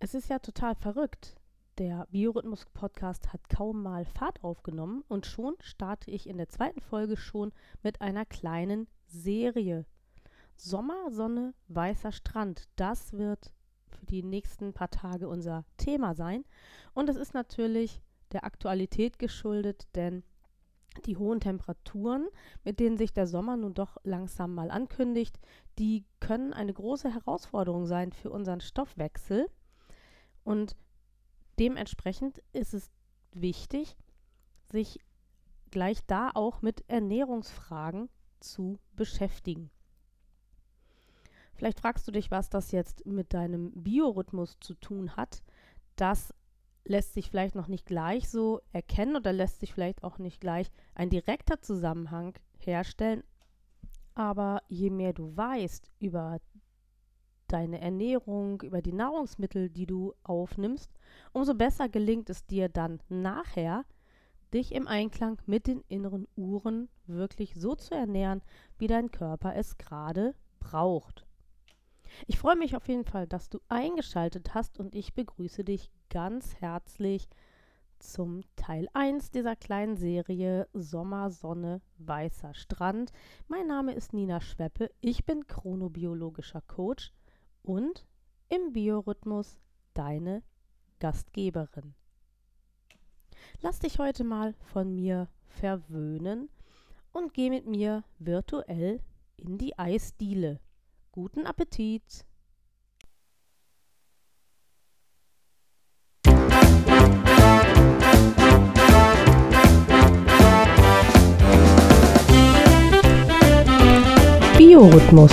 Es ist ja total verrückt. Der Biorhythmus-Podcast hat kaum mal Fahrt aufgenommen und schon starte ich in der zweiten Folge schon mit einer kleinen Serie. Sommer, Sonne, weißer Strand. Das wird für die nächsten paar Tage unser Thema sein. Und es ist natürlich der Aktualität geschuldet, denn die hohen Temperaturen, mit denen sich der Sommer nun doch langsam mal ankündigt, die können eine große Herausforderung sein für unseren Stoffwechsel. Und dementsprechend ist es wichtig, sich gleich da auch mit Ernährungsfragen zu beschäftigen. Vielleicht fragst du dich, was das jetzt mit deinem Biorhythmus zu tun hat. Das lässt sich vielleicht noch nicht gleich so erkennen oder lässt sich vielleicht auch nicht gleich ein direkter Zusammenhang herstellen. Aber je mehr du weißt über deine Ernährung, über die Nahrungsmittel, die du aufnimmst, umso besser gelingt es dir dann nachher, dich im Einklang mit den inneren Uhren wirklich so zu ernähren, wie dein Körper es gerade braucht. Ich freue mich auf jeden Fall, dass du eingeschaltet hast und ich begrüße dich ganz herzlich zum Teil 1 dieser kleinen Serie Sommer, Sonne, weißer Strand. Mein Name ist Nina Schweppe, ich bin chronobiologischer Coach und im Biorhythmus deine Gastgeberin. Lass dich heute mal von mir verwöhnen und geh mit mir virtuell in die Eisdiele. Guten Appetit! Biorhythmus,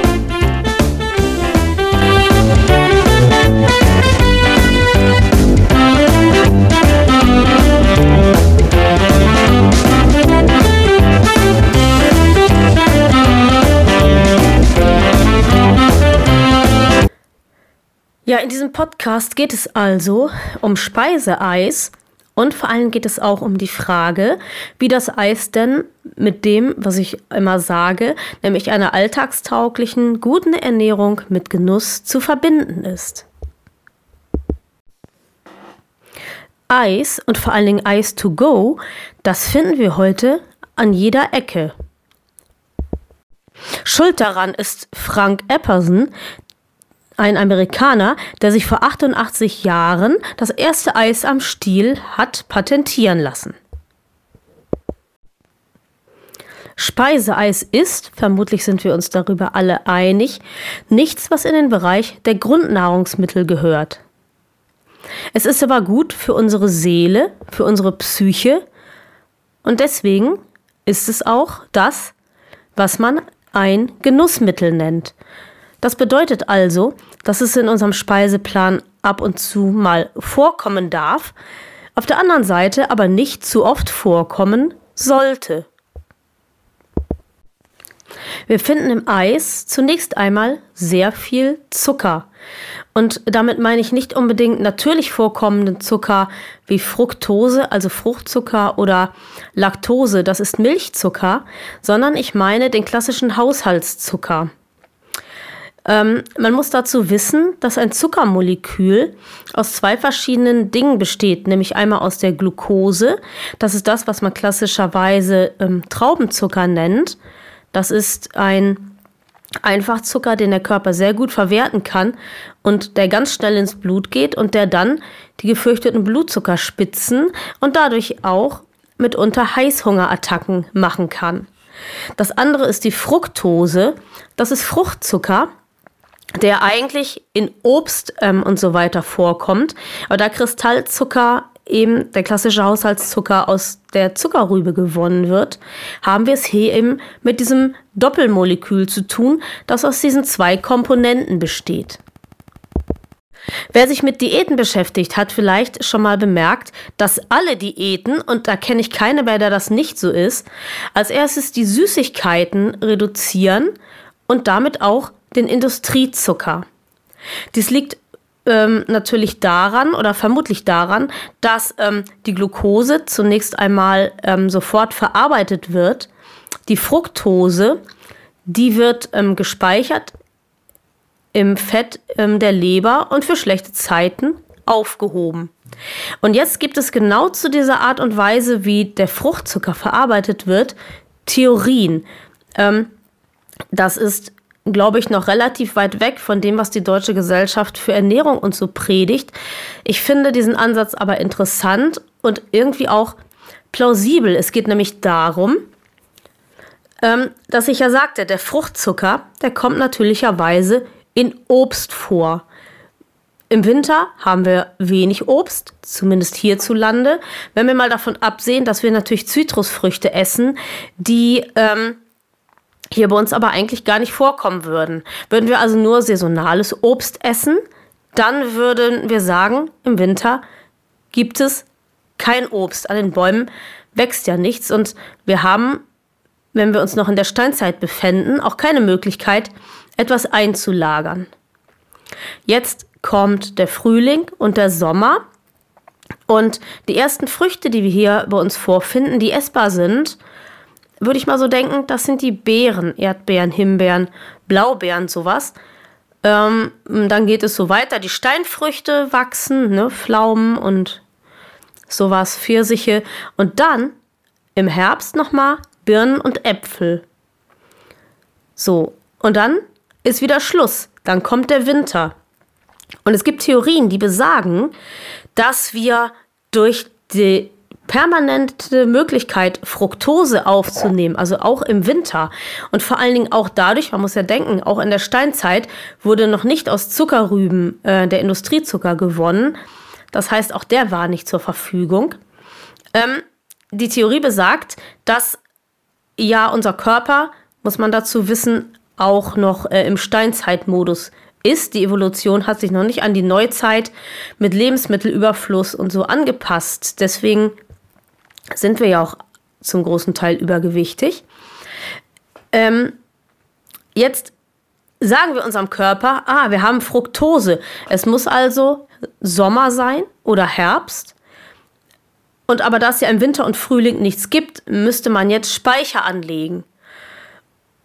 Ja, in diesem Podcast geht es also um Speiseeis und vor allem geht es auch um die Frage, wie das Eis denn mit dem, was ich immer sage, nämlich einer alltagstauglichen, guten Ernährung mit Genuss zu verbinden ist. Eis und vor allen Dingen Eis to go, das finden wir heute an jeder Ecke. Schuld daran ist Frank Epperson, ein Amerikaner, der sich vor 88 Jahren das erste Eis am Stiel hat patentieren lassen. Speiseeis ist, vermutlich sind wir uns darüber alle einig, nichts, was in den Bereich der Grundnahrungsmittel gehört. Es ist aber gut für unsere Seele, für unsere Psyche und deswegen ist es auch das, was man ein Genussmittel nennt. Das bedeutet also, dass es in unserem Speiseplan ab und zu mal vorkommen darf, auf der anderen Seite aber nicht zu oft vorkommen sollte. Wir finden im Eis zunächst einmal sehr viel Zucker. Und damit meine ich nicht unbedingt natürlich vorkommenden Zucker wie Fructose, also Fruchtzucker oder Laktose, das ist Milchzucker, sondern ich meine den klassischen Haushaltszucker. Ähm, man muss dazu wissen, dass ein Zuckermolekül aus zwei verschiedenen Dingen besteht, nämlich einmal aus der Glucose, das ist das, was man klassischerweise ähm, Traubenzucker nennt. Das ist ein Einfachzucker, den der Körper sehr gut verwerten kann und der ganz schnell ins Blut geht und der dann die gefürchteten Blutzuckerspitzen und dadurch auch mitunter Heißhungerattacken machen kann. Das andere ist die Fructose. Das ist Fruchtzucker der eigentlich in Obst ähm, und so weiter vorkommt. Aber da Kristallzucker eben der klassische Haushaltszucker aus der Zuckerrübe gewonnen wird, haben wir es hier eben mit diesem Doppelmolekül zu tun, das aus diesen zwei Komponenten besteht. Wer sich mit Diäten beschäftigt, hat vielleicht schon mal bemerkt, dass alle Diäten, und da kenne ich keine, bei der das nicht so ist, als erstes die Süßigkeiten reduzieren und damit auch den Industriezucker. Dies liegt ähm, natürlich daran oder vermutlich daran, dass ähm, die Glucose zunächst einmal ähm, sofort verarbeitet wird. Die Fructose, die wird ähm, gespeichert im Fett ähm, der Leber und für schlechte Zeiten aufgehoben. Und jetzt gibt es genau zu dieser Art und Weise, wie der Fruchtzucker verarbeitet wird, Theorien. Ähm, das ist, glaube ich, noch relativ weit weg von dem, was die Deutsche Gesellschaft für Ernährung und so predigt. Ich finde diesen Ansatz aber interessant und irgendwie auch plausibel. Es geht nämlich darum, ähm, dass ich ja sagte, der Fruchtzucker, der kommt natürlicherweise in Obst vor. Im Winter haben wir wenig Obst, zumindest hierzulande. Wenn wir mal davon absehen, dass wir natürlich Zitrusfrüchte essen, die ähm, hier bei uns aber eigentlich gar nicht vorkommen würden. Würden wir also nur saisonales Obst essen, dann würden wir sagen, im Winter gibt es kein Obst. An den Bäumen wächst ja nichts und wir haben, wenn wir uns noch in der Steinzeit befänden, auch keine Möglichkeit, etwas einzulagern. Jetzt kommt der Frühling und der Sommer. Und die ersten Früchte, die wir hier bei uns vorfinden, die essbar sind, würde ich mal so denken, das sind die Beeren, Erdbeeren, Himbeeren, Blaubeeren, sowas. Ähm, dann geht es so weiter, die Steinfrüchte wachsen, ne, Pflaumen und sowas, Pfirsiche. Und dann im Herbst nochmal Birnen und Äpfel. So, und dann ist wieder Schluss. Dann kommt der Winter. Und es gibt Theorien, die besagen, dass wir durch die permanente Möglichkeit, Fructose aufzunehmen, also auch im Winter und vor allen Dingen auch dadurch, man muss ja denken, auch in der Steinzeit wurde noch nicht aus Zuckerrüben äh, der Industriezucker gewonnen. Das heißt, auch der war nicht zur Verfügung. Ähm, die Theorie besagt, dass ja unser Körper, muss man dazu wissen, auch noch äh, im Steinzeitmodus ist. Die Evolution hat sich noch nicht an die Neuzeit mit Lebensmittelüberfluss und so angepasst. Deswegen sind wir ja auch zum großen Teil übergewichtig. Ähm, jetzt sagen wir unserem Körper, ah, wir haben Fructose. Es muss also Sommer sein oder Herbst. Und aber da es ja im Winter und Frühling nichts gibt, müsste man jetzt Speicher anlegen.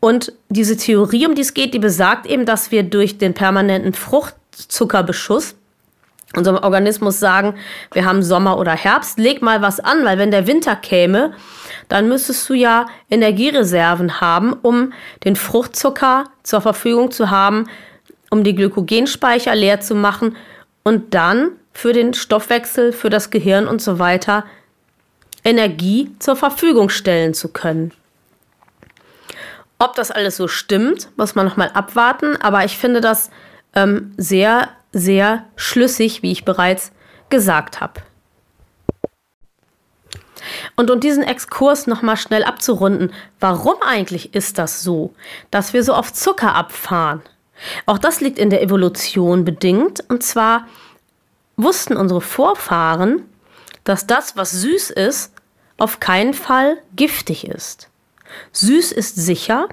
Und diese Theorie, um die es geht, die besagt eben, dass wir durch den permanenten Fruchtzuckerbeschuss unserem Organismus sagen, wir haben Sommer oder Herbst, leg mal was an, weil wenn der Winter käme, dann müsstest du ja Energiereserven haben, um den Fruchtzucker zur Verfügung zu haben, um die Glykogenspeicher leer zu machen und dann für den Stoffwechsel, für das Gehirn und so weiter Energie zur Verfügung stellen zu können. Ob das alles so stimmt, muss man nochmal abwarten, aber ich finde das ähm, sehr, sehr schlüssig, wie ich bereits gesagt habe. Und um diesen Exkurs nochmal schnell abzurunden, warum eigentlich ist das so, dass wir so auf Zucker abfahren? Auch das liegt in der Evolution bedingt, und zwar wussten unsere Vorfahren, dass das, was süß ist, auf keinen Fall giftig ist. Süß ist sicher.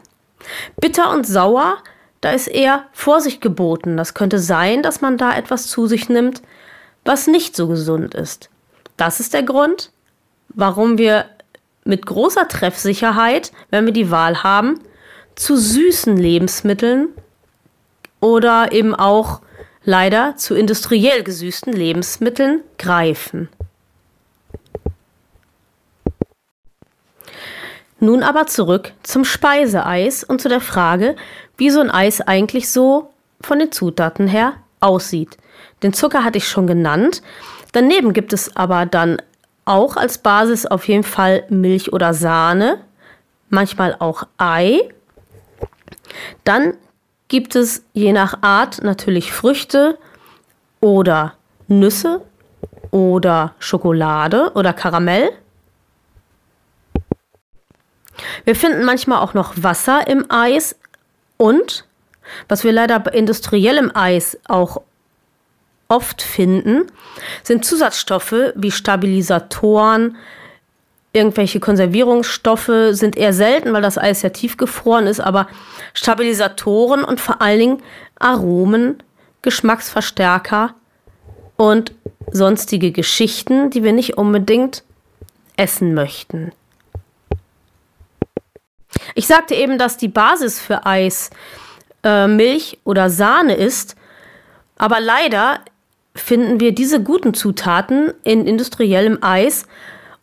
Bitter und sauer, da ist eher Vorsicht geboten. Das könnte sein, dass man da etwas zu sich nimmt, was nicht so gesund ist. Das ist der Grund, warum wir mit großer Treffsicherheit, wenn wir die Wahl haben, zu süßen Lebensmitteln oder eben auch leider zu industriell gesüßten Lebensmitteln greifen. Nun aber zurück zum Speiseeis und zu der Frage, wie so ein Eis eigentlich so von den Zutaten her aussieht. Den Zucker hatte ich schon genannt. Daneben gibt es aber dann auch als Basis auf jeden Fall Milch oder Sahne, manchmal auch Ei. Dann gibt es je nach Art natürlich Früchte oder Nüsse oder Schokolade oder Karamell. Wir finden manchmal auch noch Wasser im Eis und, was wir leider bei industriellem Eis auch oft finden, sind Zusatzstoffe wie Stabilisatoren, irgendwelche Konservierungsstoffe sind eher selten, weil das Eis ja tiefgefroren ist, aber Stabilisatoren und vor allen Dingen Aromen, Geschmacksverstärker und sonstige Geschichten, die wir nicht unbedingt essen möchten. Ich sagte eben, dass die Basis für Eis äh, Milch oder Sahne ist, aber leider finden wir diese guten Zutaten in industriellem Eis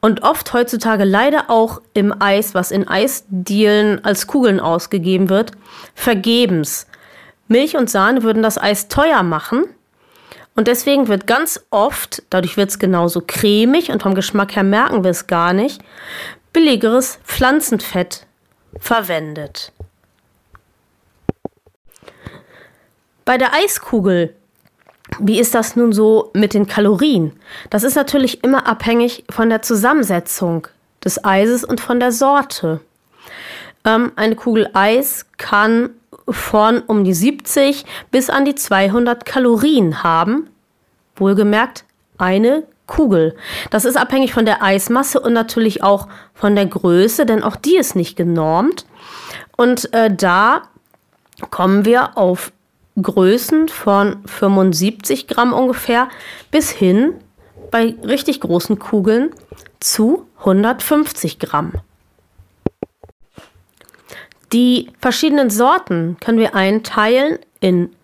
und oft heutzutage leider auch im Eis, was in Eisdielen als Kugeln ausgegeben wird, vergebens. Milch und Sahne würden das Eis teuer machen. Und deswegen wird ganz oft, dadurch wird es genauso cremig und vom Geschmack her merken wir es gar nicht, billigeres Pflanzenfett verwendet. Bei der Eiskugel wie ist das nun so mit den Kalorien? Das ist natürlich immer abhängig von der Zusammensetzung des Eises und von der Sorte. Ähm, eine Kugel Eis kann von um die 70 bis an die 200 Kalorien haben. Wohlgemerkt eine Kugel. Das ist abhängig von der Eismasse und natürlich auch von der Größe, denn auch die ist nicht genormt. Und äh, da kommen wir auf Größen von 75 Gramm ungefähr bis hin bei richtig großen Kugeln zu 150 Gramm. Die verschiedenen Sorten können wir einteilen in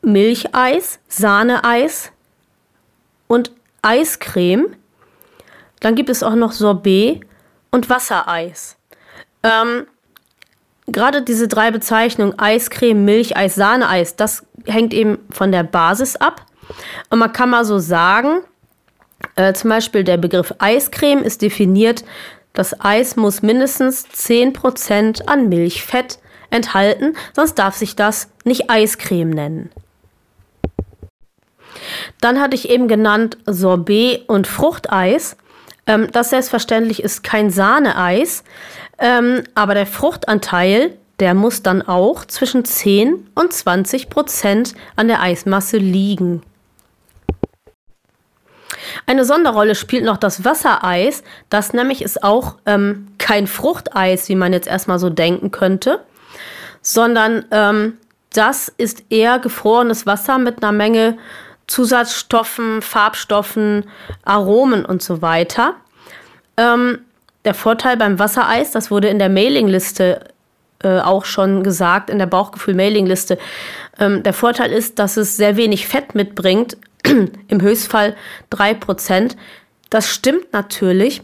Milcheis, Sahneeis und Eiscreme. Dann gibt es auch noch Sorbet und Wassereis. Ähm, gerade diese drei Bezeichnungen, Eiscreme, Milcheis, Sahneeis, das hängt eben von der Basis ab. Und man kann mal so sagen, äh, zum Beispiel der Begriff Eiscreme ist definiert, das Eis muss mindestens 10% an Milchfett enthalten, sonst darf sich das nicht Eiscreme nennen. Dann hatte ich eben genannt Sorbet und Fruchteis. Ähm, das selbstverständlich ist kein Sahneeis. Ähm, aber der Fruchtanteil, der muss dann auch zwischen 10 und 20 Prozent an der Eismasse liegen. Eine Sonderrolle spielt noch das Wassereis. Das nämlich ist auch ähm, kein Fruchteis, wie man jetzt erstmal so denken könnte, sondern ähm, das ist eher gefrorenes Wasser mit einer Menge Zusatzstoffen, Farbstoffen, Aromen und so weiter. Ähm, der Vorteil beim Wassereis, das wurde in der Mailingliste äh, auch schon gesagt, in der Bauchgefühl-Mailingliste, ähm, der Vorteil ist, dass es sehr wenig Fett mitbringt, im Höchstfall 3%. Das stimmt natürlich,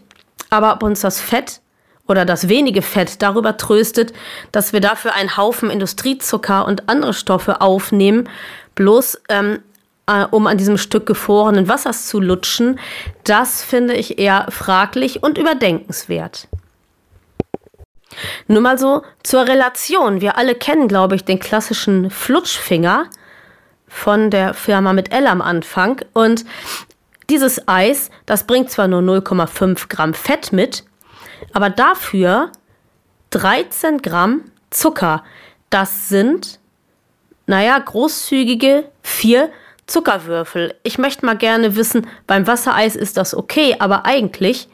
aber ob uns das Fett oder das wenige Fett darüber tröstet, dass wir dafür einen Haufen Industriezucker und andere Stoffe aufnehmen, bloß ähm, äh, um an diesem Stück gefrorenen Wassers zu lutschen, das finde ich eher fraglich und überdenkenswert. Nur mal so zur Relation. Wir alle kennen, glaube ich, den klassischen Flutschfinger von der Firma mit L am Anfang. Und dieses Eis, das bringt zwar nur 0,5 Gramm Fett mit, aber dafür 13 Gramm Zucker. Das sind, naja, großzügige 4 Zuckerwürfel. Ich möchte mal gerne wissen, beim Wassereis ist das okay, aber eigentlich,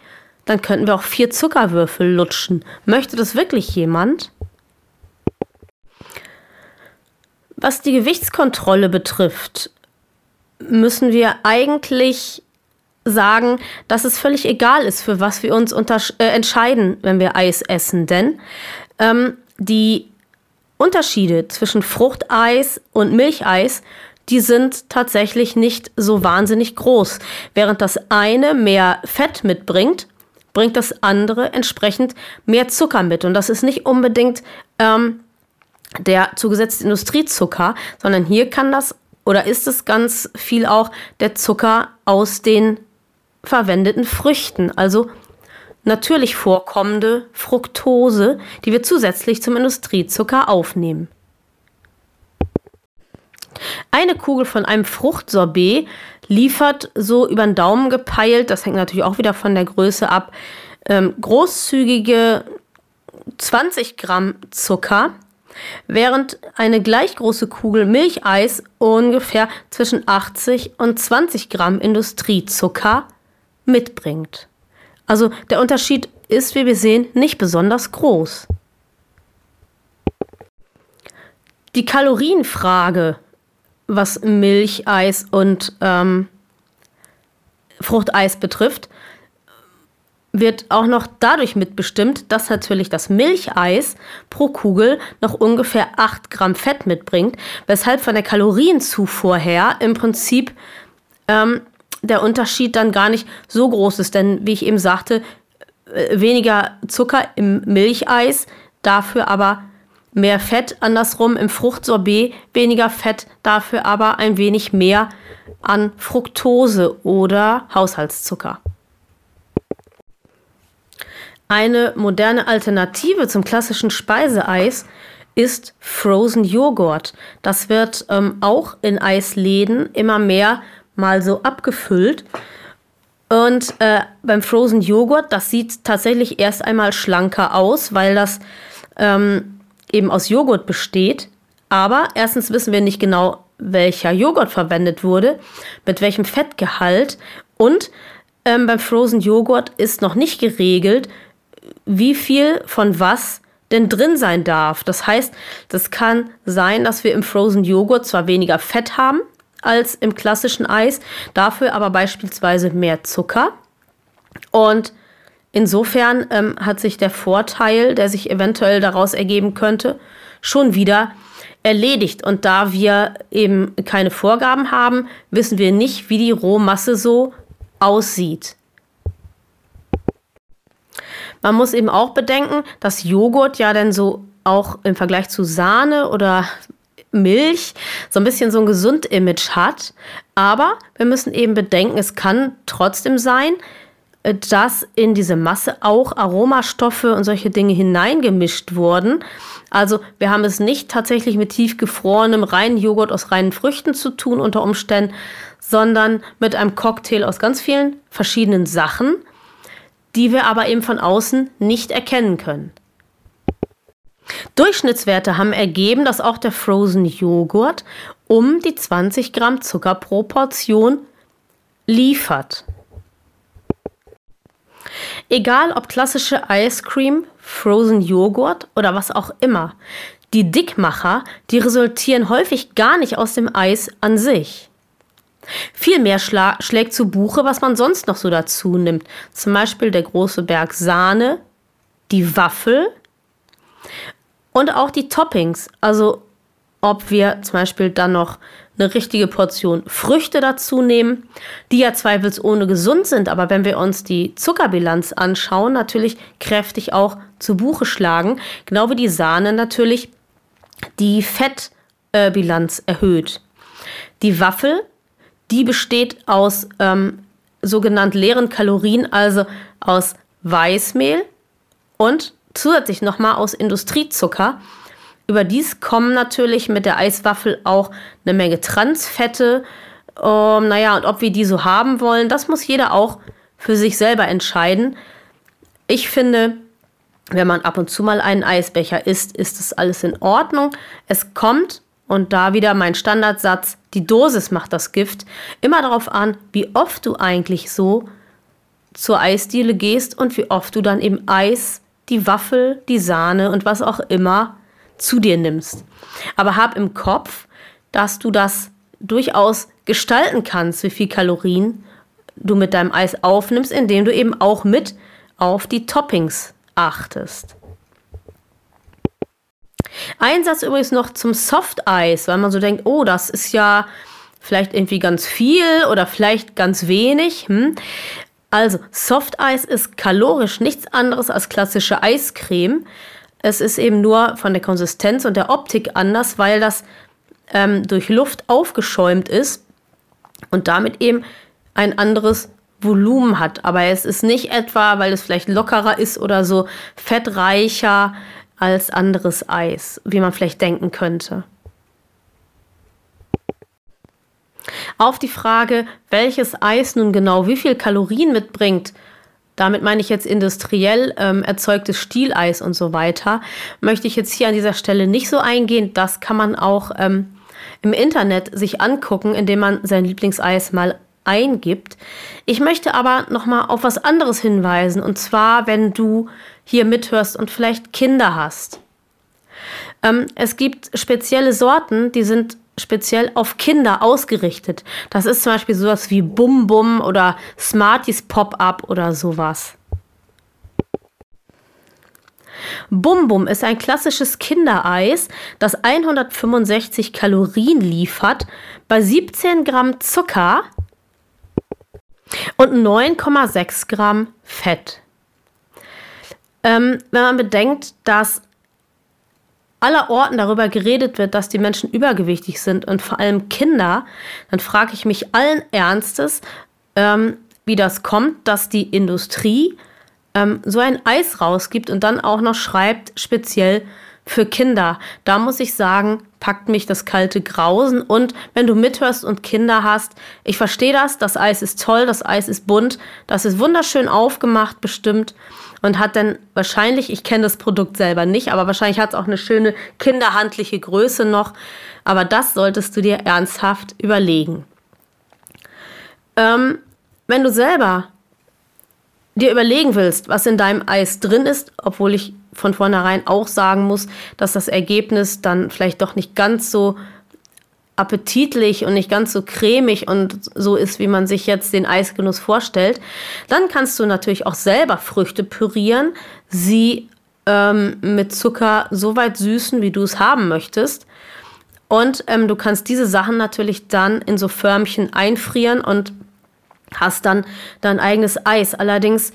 dann könnten wir auch vier Zuckerwürfel lutschen. Möchte das wirklich jemand? Was die Gewichtskontrolle betrifft, müssen wir eigentlich sagen, dass es völlig egal ist, für was wir uns äh, entscheiden, wenn wir Eis essen. Denn ähm, die Unterschiede zwischen Fruchteis und Milcheis die sind tatsächlich nicht so wahnsinnig groß. Während das eine mehr Fett mitbringt, bringt das andere entsprechend mehr Zucker mit. Und das ist nicht unbedingt ähm, der zugesetzte Industriezucker, sondern hier kann das oder ist es ganz viel auch der Zucker aus den verwendeten Früchten, also natürlich vorkommende Fructose, die wir zusätzlich zum Industriezucker aufnehmen. Eine Kugel von einem Fruchtsorbet liefert so über den Daumen gepeilt, das hängt natürlich auch wieder von der Größe ab, ähm, großzügige 20 Gramm Zucker. während eine gleich große Kugel Milcheis ungefähr zwischen 80 und 20 Gramm Industriezucker mitbringt. Also der Unterschied ist, wie wir sehen, nicht besonders groß. Die Kalorienfrage, was Milcheis und ähm, Fruchteis betrifft, wird auch noch dadurch mitbestimmt, dass natürlich das Milcheis pro Kugel noch ungefähr 8 Gramm Fett mitbringt, weshalb von der Kalorienzufuhr her im Prinzip ähm, der Unterschied dann gar nicht so groß ist. Denn wie ich eben sagte, äh, weniger Zucker im Milcheis, dafür aber mehr Fett, andersrum im Fruchtsorbet weniger Fett, dafür aber ein wenig mehr an Fructose oder Haushaltszucker. Eine moderne Alternative zum klassischen Speiseeis ist Frozen Joghurt. Das wird ähm, auch in Eisläden immer mehr mal so abgefüllt. Und äh, beim Frozen Joghurt, das sieht tatsächlich erst einmal schlanker aus, weil das ähm, eben aus Joghurt besteht. Aber erstens wissen wir nicht genau, welcher Joghurt verwendet wurde, mit welchem Fettgehalt. Und ähm, beim Frozen Joghurt ist noch nicht geregelt, wie viel von was denn drin sein darf. Das heißt, das kann sein, dass wir im Frozen Joghurt zwar weniger Fett haben als im klassischen Eis, dafür aber beispielsweise mehr Zucker. Und insofern ähm, hat sich der Vorteil, der sich eventuell daraus ergeben könnte, schon wieder erledigt. Und da wir eben keine Vorgaben haben, wissen wir nicht, wie die Rohmasse so aussieht. Man muss eben auch bedenken, dass Joghurt ja dann so auch im Vergleich zu Sahne oder Milch so ein bisschen so ein Gesund-Image hat. Aber wir müssen eben bedenken, es kann trotzdem sein, dass in diese Masse auch Aromastoffe und solche Dinge hineingemischt wurden. Also wir haben es nicht tatsächlich mit tiefgefrorenem reinen Joghurt aus reinen Früchten zu tun unter Umständen, sondern mit einem Cocktail aus ganz vielen verschiedenen Sachen die wir aber eben von außen nicht erkennen können. Durchschnittswerte haben ergeben, dass auch der Frozen Joghurt um die 20 Gramm Zucker pro Portion liefert. Egal ob klassische Ice Cream, Frozen Joghurt oder was auch immer, die Dickmacher, die resultieren häufig gar nicht aus dem Eis an sich. Vielmehr schlägt zu Buche, was man sonst noch so dazu nimmt. Zum Beispiel der große Berg Sahne, die Waffel und auch die Toppings. Also ob wir zum Beispiel dann noch eine richtige Portion Früchte dazu nehmen, die ja zweifelsohne gesund sind, aber wenn wir uns die Zuckerbilanz anschauen, natürlich kräftig auch zu Buche schlagen, genau wie die Sahne natürlich die Fettbilanz erhöht. Die Waffel die besteht aus ähm, sogenannt leeren Kalorien, also aus Weißmehl und zusätzlich nochmal aus Industriezucker. Überdies kommen natürlich mit der Eiswaffel auch eine Menge Transfette. Ähm, naja, und ob wir die so haben wollen, das muss jeder auch für sich selber entscheiden. Ich finde, wenn man ab und zu mal einen Eisbecher isst, ist das alles in Ordnung. Es kommt und da wieder mein Standardsatz, die Dosis macht das Gift, immer darauf an, wie oft du eigentlich so zur Eisdiele gehst und wie oft du dann eben Eis, die Waffel, die Sahne und was auch immer zu dir nimmst. Aber hab im Kopf, dass du das durchaus gestalten kannst, wie viel Kalorien du mit deinem Eis aufnimmst, indem du eben auch mit auf die Toppings achtest. Ein Satz übrigens noch zum Soft-Eis, weil man so denkt, oh, das ist ja vielleicht irgendwie ganz viel oder vielleicht ganz wenig. Hm? Also, Soft-Eis ist kalorisch nichts anderes als klassische Eiscreme. Es ist eben nur von der Konsistenz und der Optik anders, weil das ähm, durch Luft aufgeschäumt ist und damit eben ein anderes Volumen hat. Aber es ist nicht etwa, weil es vielleicht lockerer ist oder so fettreicher als anderes Eis, wie man vielleicht denken könnte. Auf die Frage, welches Eis nun genau wie viel Kalorien mitbringt, damit meine ich jetzt industriell ähm, erzeugtes Stieleis und so weiter, möchte ich jetzt hier an dieser Stelle nicht so eingehen. Das kann man auch ähm, im Internet sich angucken, indem man sein Lieblingseis mal eingibt. Ich möchte aber noch mal auf was anderes hinweisen und zwar, wenn du hier mithörst und vielleicht Kinder hast. Ähm, es gibt spezielle Sorten, die sind speziell auf Kinder ausgerichtet. Das ist zum Beispiel sowas wie Bum Bum oder Smarties Pop-Up oder sowas. Bum Bum ist ein klassisches Kindereis, das 165 Kalorien liefert, bei 17 Gramm Zucker und 9,6 Gramm Fett. Ähm, wenn man bedenkt, dass aller Orten darüber geredet wird, dass die Menschen übergewichtig sind und vor allem Kinder, dann frage ich mich allen Ernstes, ähm, wie das kommt, dass die Industrie ähm, so ein Eis rausgibt und dann auch noch schreibt, speziell für Kinder. Da muss ich sagen, packt mich das kalte Grausen. Und wenn du mithörst und Kinder hast, ich verstehe das, das Eis ist toll, das Eis ist bunt, das ist wunderschön aufgemacht bestimmt und hat dann wahrscheinlich, ich kenne das Produkt selber nicht, aber wahrscheinlich hat es auch eine schöne kinderhandliche Größe noch. Aber das solltest du dir ernsthaft überlegen. Ähm, wenn du selber dir überlegen willst, was in deinem Eis drin ist, obwohl ich von vornherein auch sagen muss, dass das Ergebnis dann vielleicht doch nicht ganz so appetitlich und nicht ganz so cremig und so ist, wie man sich jetzt den Eisgenuss vorstellt, dann kannst du natürlich auch selber Früchte pürieren, sie ähm, mit Zucker so weit süßen, wie du es haben möchtest. Und ähm, du kannst diese Sachen natürlich dann in so Förmchen einfrieren und hast dann dein eigenes Eis. Allerdings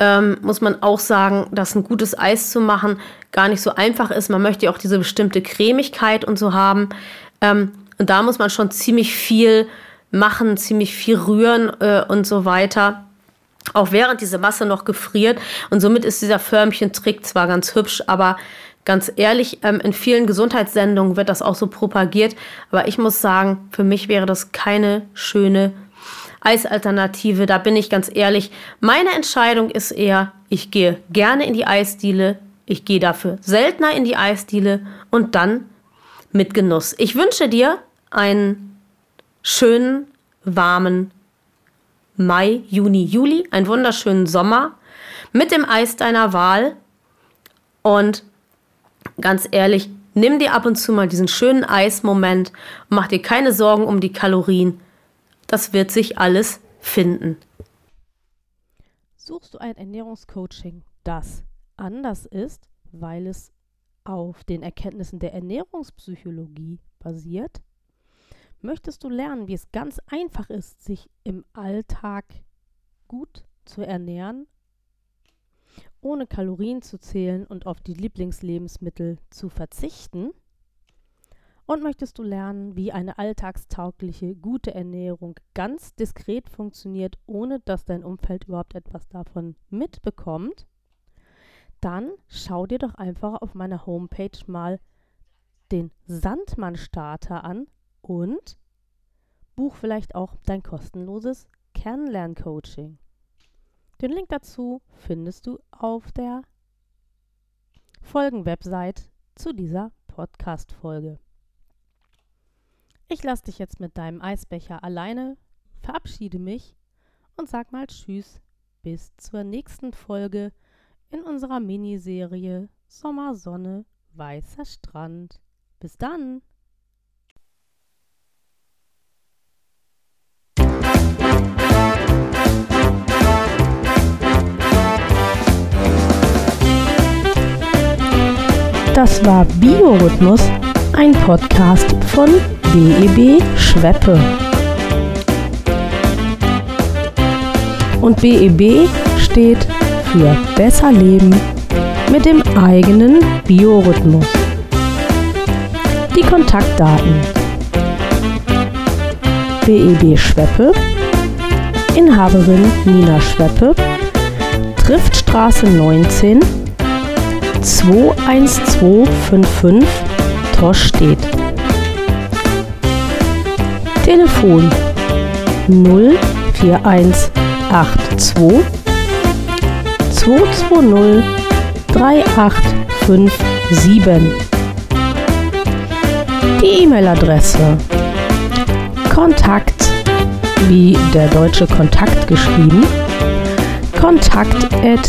ähm, muss man auch sagen, dass ein gutes Eis zu machen gar nicht so einfach ist. Man möchte ja auch diese bestimmte Cremigkeit und so haben. Ähm, und da muss man schon ziemlich viel machen, ziemlich viel rühren äh, und so weiter. Auch während diese Masse noch gefriert. Und somit ist dieser Förmchen-Trick zwar ganz hübsch, aber ganz ehrlich, ähm, in vielen Gesundheitssendungen wird das auch so propagiert. Aber ich muss sagen, für mich wäre das keine schöne Eisalternative. Da bin ich ganz ehrlich. Meine Entscheidung ist eher, ich gehe gerne in die Eisdiele. Ich gehe dafür seltener in die Eisdiele und dann mit Genuss. Ich wünsche dir einen schönen, warmen Mai, Juni, Juli, einen wunderschönen Sommer mit dem Eis deiner Wahl. Und ganz ehrlich, nimm dir ab und zu mal diesen schönen Eismoment mach dir keine Sorgen um die Kalorien. Das wird sich alles finden. Suchst du ein Ernährungscoaching, das anders ist, weil es auf den Erkenntnissen der Ernährungspsychologie basiert? Möchtest du lernen, wie es ganz einfach ist, sich im Alltag gut zu ernähren, ohne Kalorien zu zählen und auf die Lieblingslebensmittel zu verzichten? Und möchtest du lernen, wie eine alltagstaugliche, gute Ernährung ganz diskret funktioniert, ohne dass dein Umfeld überhaupt etwas davon mitbekommt? Dann schau dir doch einfach auf meiner Homepage mal den Sandmann-Starter an und buch vielleicht auch dein kostenloses Kennenlern-Coaching. Den Link dazu findest du auf der Folgen-Website zu dieser Podcast-Folge. Ich lasse dich jetzt mit deinem Eisbecher alleine, verabschiede mich und sag mal Tschüss bis zur nächsten Folge in unserer Miniserie Sommersonne, weißer Strand. Bis dann! Das war Biorhythmus, ein Podcast von BEB Schweppe. Und BEB steht für besser leben mit dem eigenen Biorhythmus. Die Kontaktdaten. BEB Schweppe, Inhaberin Nina Schweppe, Triftstraße 19 21255 Torstedt. Telefon 04182 220 3857. Die E-Mail-Adresse Kontakt wie der deutsche Kontakt geschrieben kontakt at